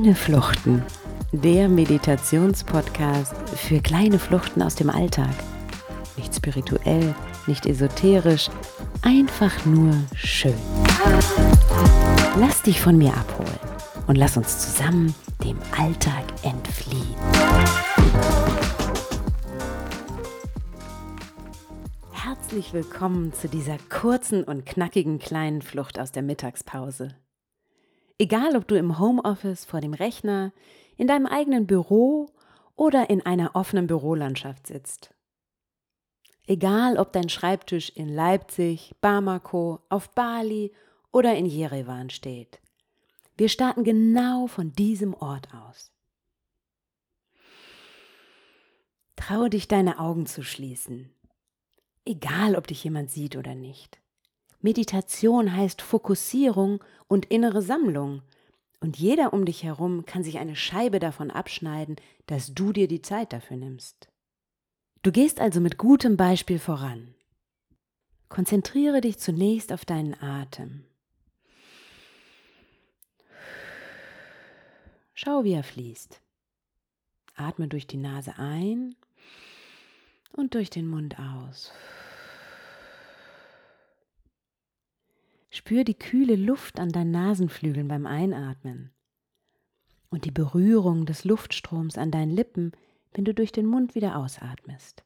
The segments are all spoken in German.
Kleine Fluchten, der Meditationspodcast für kleine Fluchten aus dem Alltag. Nicht spirituell, nicht esoterisch, einfach nur schön. Lass dich von mir abholen und lass uns zusammen dem Alltag entfliehen. Herzlich willkommen zu dieser kurzen und knackigen kleinen Flucht aus der Mittagspause. Egal, ob du im Homeoffice vor dem Rechner, in deinem eigenen Büro oder in einer offenen Bürolandschaft sitzt. Egal, ob dein Schreibtisch in Leipzig, Bamako, auf Bali oder in Jerewan steht. Wir starten genau von diesem Ort aus. Traue dich, deine Augen zu schließen. Egal, ob dich jemand sieht oder nicht. Meditation heißt Fokussierung und innere Sammlung. Und jeder um dich herum kann sich eine Scheibe davon abschneiden, dass du dir die Zeit dafür nimmst. Du gehst also mit gutem Beispiel voran. Konzentriere dich zunächst auf deinen Atem. Schau, wie er fließt. Atme durch die Nase ein und durch den Mund aus. Spür die kühle Luft an deinen Nasenflügeln beim Einatmen und die Berührung des Luftstroms an deinen Lippen, wenn du durch den Mund wieder ausatmest.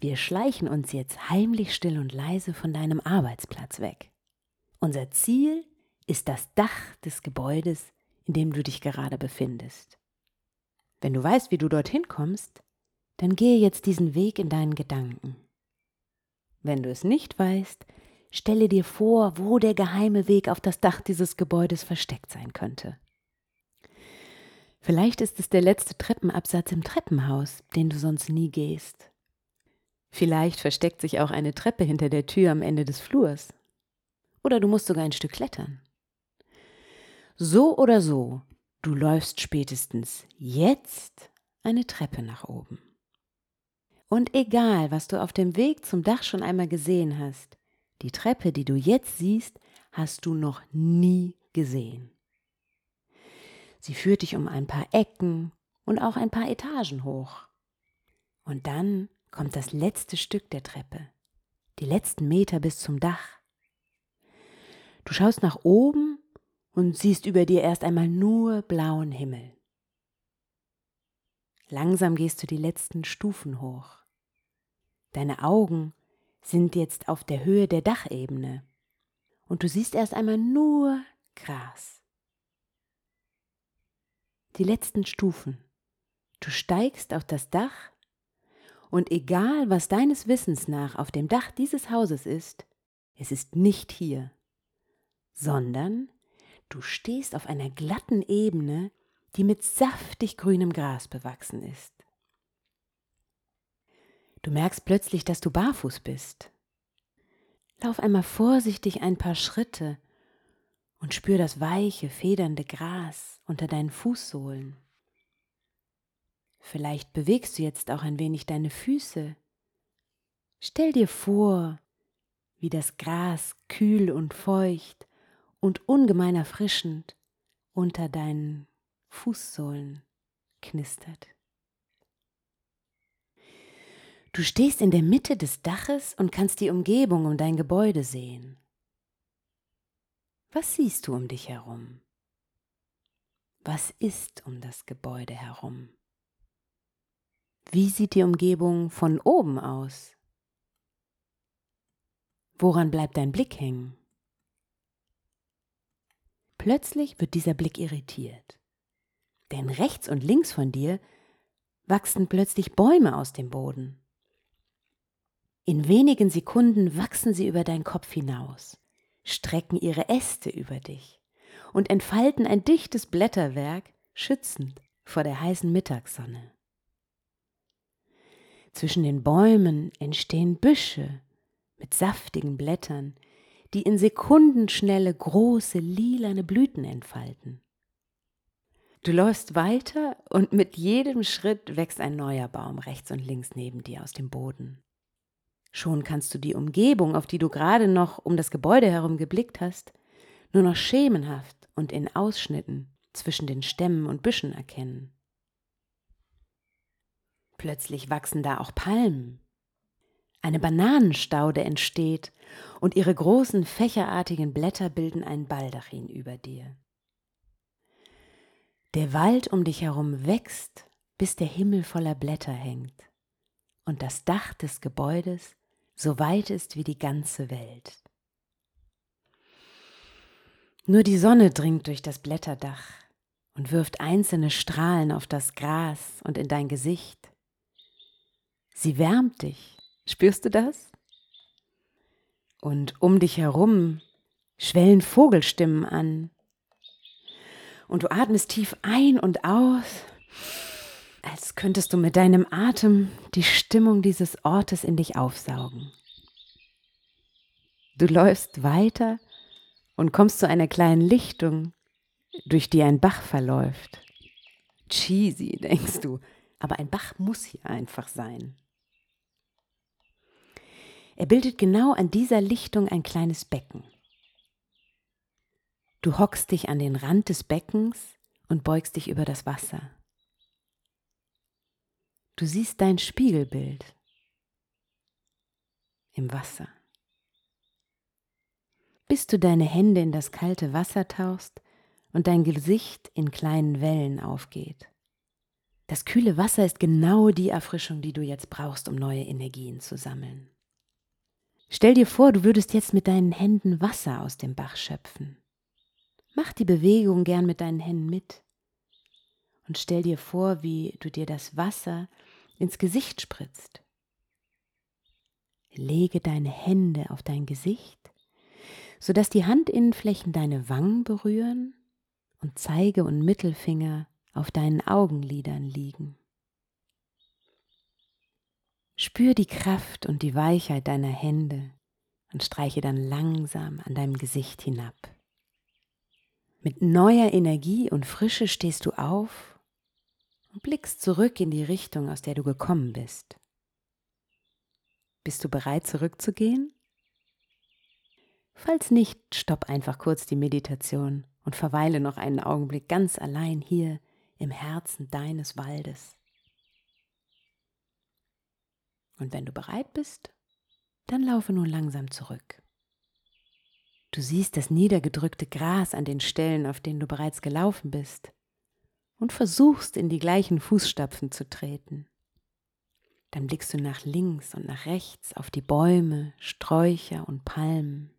Wir schleichen uns jetzt heimlich still und leise von deinem Arbeitsplatz weg. Unser Ziel ist das Dach des Gebäudes, in dem du dich gerade befindest. Wenn du weißt, wie du dorthin kommst, dann gehe jetzt diesen Weg in deinen Gedanken. Wenn du es nicht weißt, Stelle dir vor, wo der geheime Weg auf das Dach dieses Gebäudes versteckt sein könnte. Vielleicht ist es der letzte Treppenabsatz im Treppenhaus, den du sonst nie gehst. Vielleicht versteckt sich auch eine Treppe hinter der Tür am Ende des Flurs. Oder du musst sogar ein Stück klettern. So oder so, du läufst spätestens jetzt eine Treppe nach oben. Und egal, was du auf dem Weg zum Dach schon einmal gesehen hast, die Treppe, die du jetzt siehst, hast du noch nie gesehen. Sie führt dich um ein paar Ecken und auch ein paar Etagen hoch. Und dann kommt das letzte Stück der Treppe, die letzten Meter bis zum Dach. Du schaust nach oben und siehst über dir erst einmal nur blauen Himmel. Langsam gehst du die letzten Stufen hoch. Deine Augen sind jetzt auf der Höhe der Dachebene und du siehst erst einmal nur Gras. Die letzten Stufen. Du steigst auf das Dach und egal, was deines Wissens nach auf dem Dach dieses Hauses ist, es ist nicht hier, sondern du stehst auf einer glatten Ebene, die mit saftig grünem Gras bewachsen ist. Du merkst plötzlich, dass du barfuß bist. Lauf einmal vorsichtig ein paar Schritte und spür das weiche, federnde Gras unter deinen Fußsohlen. Vielleicht bewegst du jetzt auch ein wenig deine Füße. Stell dir vor, wie das Gras kühl und feucht und ungemein erfrischend unter deinen Fußsohlen knistert. Du stehst in der Mitte des Daches und kannst die Umgebung um dein Gebäude sehen. Was siehst du um dich herum? Was ist um das Gebäude herum? Wie sieht die Umgebung von oben aus? Woran bleibt dein Blick hängen? Plötzlich wird dieser Blick irritiert, denn rechts und links von dir wachsen plötzlich Bäume aus dem Boden. In wenigen Sekunden wachsen sie über deinen Kopf hinaus, strecken ihre Äste über dich und entfalten ein dichtes Blätterwerk, schützend vor der heißen Mittagssonne. Zwischen den Bäumen entstehen Büsche mit saftigen Blättern, die in Sekundenschnelle große lilane Blüten entfalten. Du läufst weiter und mit jedem Schritt wächst ein neuer Baum rechts und links neben dir aus dem Boden. Schon kannst du die Umgebung, auf die du gerade noch um das Gebäude herum geblickt hast, nur noch schemenhaft und in Ausschnitten zwischen den Stämmen und Büschen erkennen. Plötzlich wachsen da auch Palmen. Eine Bananenstaude entsteht und ihre großen fächerartigen Blätter bilden ein Baldachin über dir. Der Wald um dich herum wächst, bis der Himmel voller Blätter hängt und das Dach des Gebäudes so weit ist wie die ganze Welt. Nur die Sonne dringt durch das Blätterdach und wirft einzelne Strahlen auf das Gras und in dein Gesicht. Sie wärmt dich. Spürst du das? Und um dich herum schwellen Vogelstimmen an. Und du atmest tief ein und aus, als könntest du mit deinem Atem die Stimmung dieses Ortes in dich aufsaugen. Du läufst weiter und kommst zu einer kleinen Lichtung, durch die ein Bach verläuft. Cheesy, denkst du, aber ein Bach muss hier einfach sein. Er bildet genau an dieser Lichtung ein kleines Becken. Du hockst dich an den Rand des Beckens und beugst dich über das Wasser. Du siehst dein Spiegelbild im Wasser. Bis du deine Hände in das kalte Wasser tauchst und dein Gesicht in kleinen Wellen aufgeht. Das kühle Wasser ist genau die Erfrischung, die du jetzt brauchst, um neue Energien zu sammeln. Stell dir vor, du würdest jetzt mit deinen Händen Wasser aus dem Bach schöpfen. Mach die Bewegung gern mit deinen Händen mit. Und stell dir vor, wie du dir das Wasser ins Gesicht spritzt. Lege deine Hände auf dein Gesicht, sodass die Handinnenflächen deine Wangen berühren und Zeige und Mittelfinger auf deinen Augenlidern liegen. Spür die Kraft und die Weichheit deiner Hände und streiche dann langsam an deinem Gesicht hinab. Mit neuer Energie und Frische stehst du auf und blickst zurück in die Richtung, aus der du gekommen bist. Bist du bereit zurückzugehen? Falls nicht, stopp einfach kurz die Meditation und verweile noch einen Augenblick ganz allein hier im Herzen deines Waldes. Und wenn du bereit bist, dann laufe nun langsam zurück. Du siehst das niedergedrückte Gras an den Stellen, auf denen du bereits gelaufen bist, und versuchst in die gleichen Fußstapfen zu treten. Dann blickst du nach links und nach rechts auf die Bäume, Sträucher und Palmen,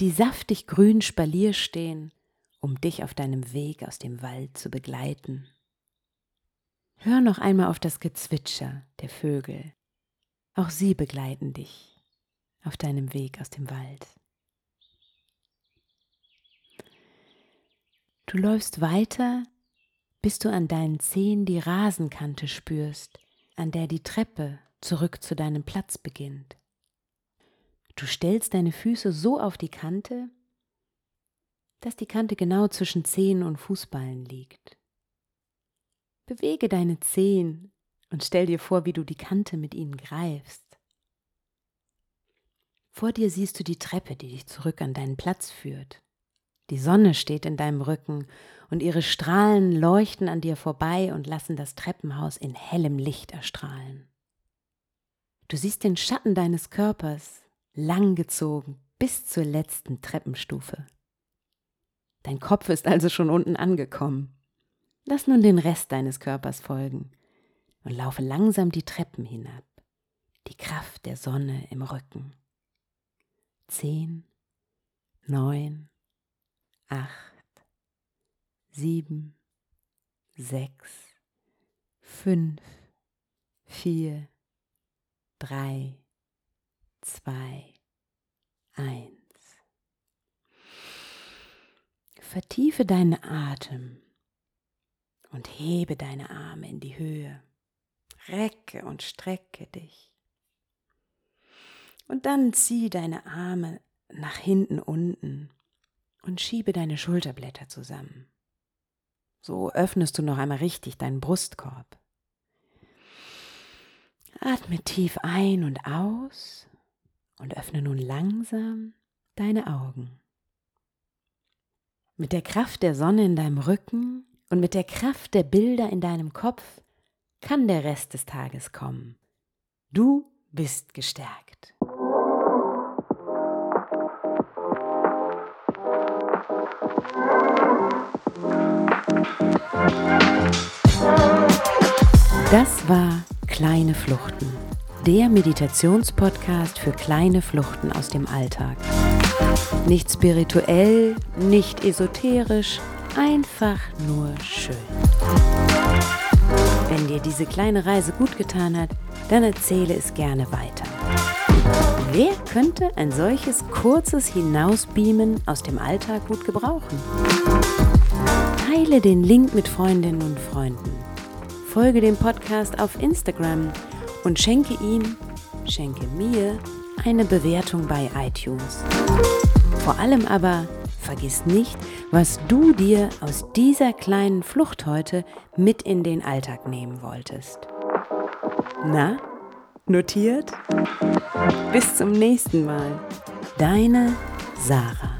die saftig grün Spalier stehen, um dich auf deinem Weg aus dem Wald zu begleiten. Hör noch einmal auf das Gezwitscher der Vögel. Auch sie begleiten dich auf deinem Weg aus dem Wald. Du läufst weiter, bis du an deinen Zehen die Rasenkante spürst, an der die Treppe zurück zu deinem Platz beginnt. Du stellst deine Füße so auf die Kante, dass die Kante genau zwischen Zehen und Fußballen liegt. Bewege deine Zehen und stell dir vor, wie du die Kante mit ihnen greifst. Vor dir siehst du die Treppe, die dich zurück an deinen Platz führt. Die Sonne steht in deinem Rücken und ihre Strahlen leuchten an dir vorbei und lassen das Treppenhaus in hellem Licht erstrahlen. Du siehst den Schatten deines Körpers langgezogen bis zur letzten Treppenstufe. Dein Kopf ist also schon unten angekommen. Lass nun den Rest deines Körpers folgen und laufe langsam die Treppen hinab, die Kraft der Sonne im Rücken. Zehn, neun, acht, sieben, sechs, fünf, vier, drei, zwei, eins. Vertiefe deinen Atem und hebe deine Arme in die Höhe. Recke und strecke dich. Und dann zieh deine Arme nach hinten unten und schiebe deine Schulterblätter zusammen. So öffnest du noch einmal richtig deinen Brustkorb. Atme tief ein und aus und öffne nun langsam deine Augen. Mit der Kraft der Sonne in deinem Rücken und mit der Kraft der Bilder in deinem Kopf kann der Rest des Tages kommen. Du bist gestärkt. Das war Kleine Fluchten, der Meditationspodcast für kleine Fluchten aus dem Alltag. Nicht spirituell, nicht esoterisch, einfach nur schön. Wenn dir diese kleine Reise gut getan hat, dann erzähle es gerne weiter. Wer könnte ein solches kurzes Hinausbeamen aus dem Alltag gut gebrauchen? Teile den Link mit Freundinnen und Freunden folge dem Podcast auf Instagram und schenke ihm, schenke mir eine Bewertung bei iTunes. Vor allem aber vergiss nicht, was du dir aus dieser kleinen Flucht heute mit in den Alltag nehmen wolltest. Na, notiert? Bis zum nächsten Mal. Deine Sarah.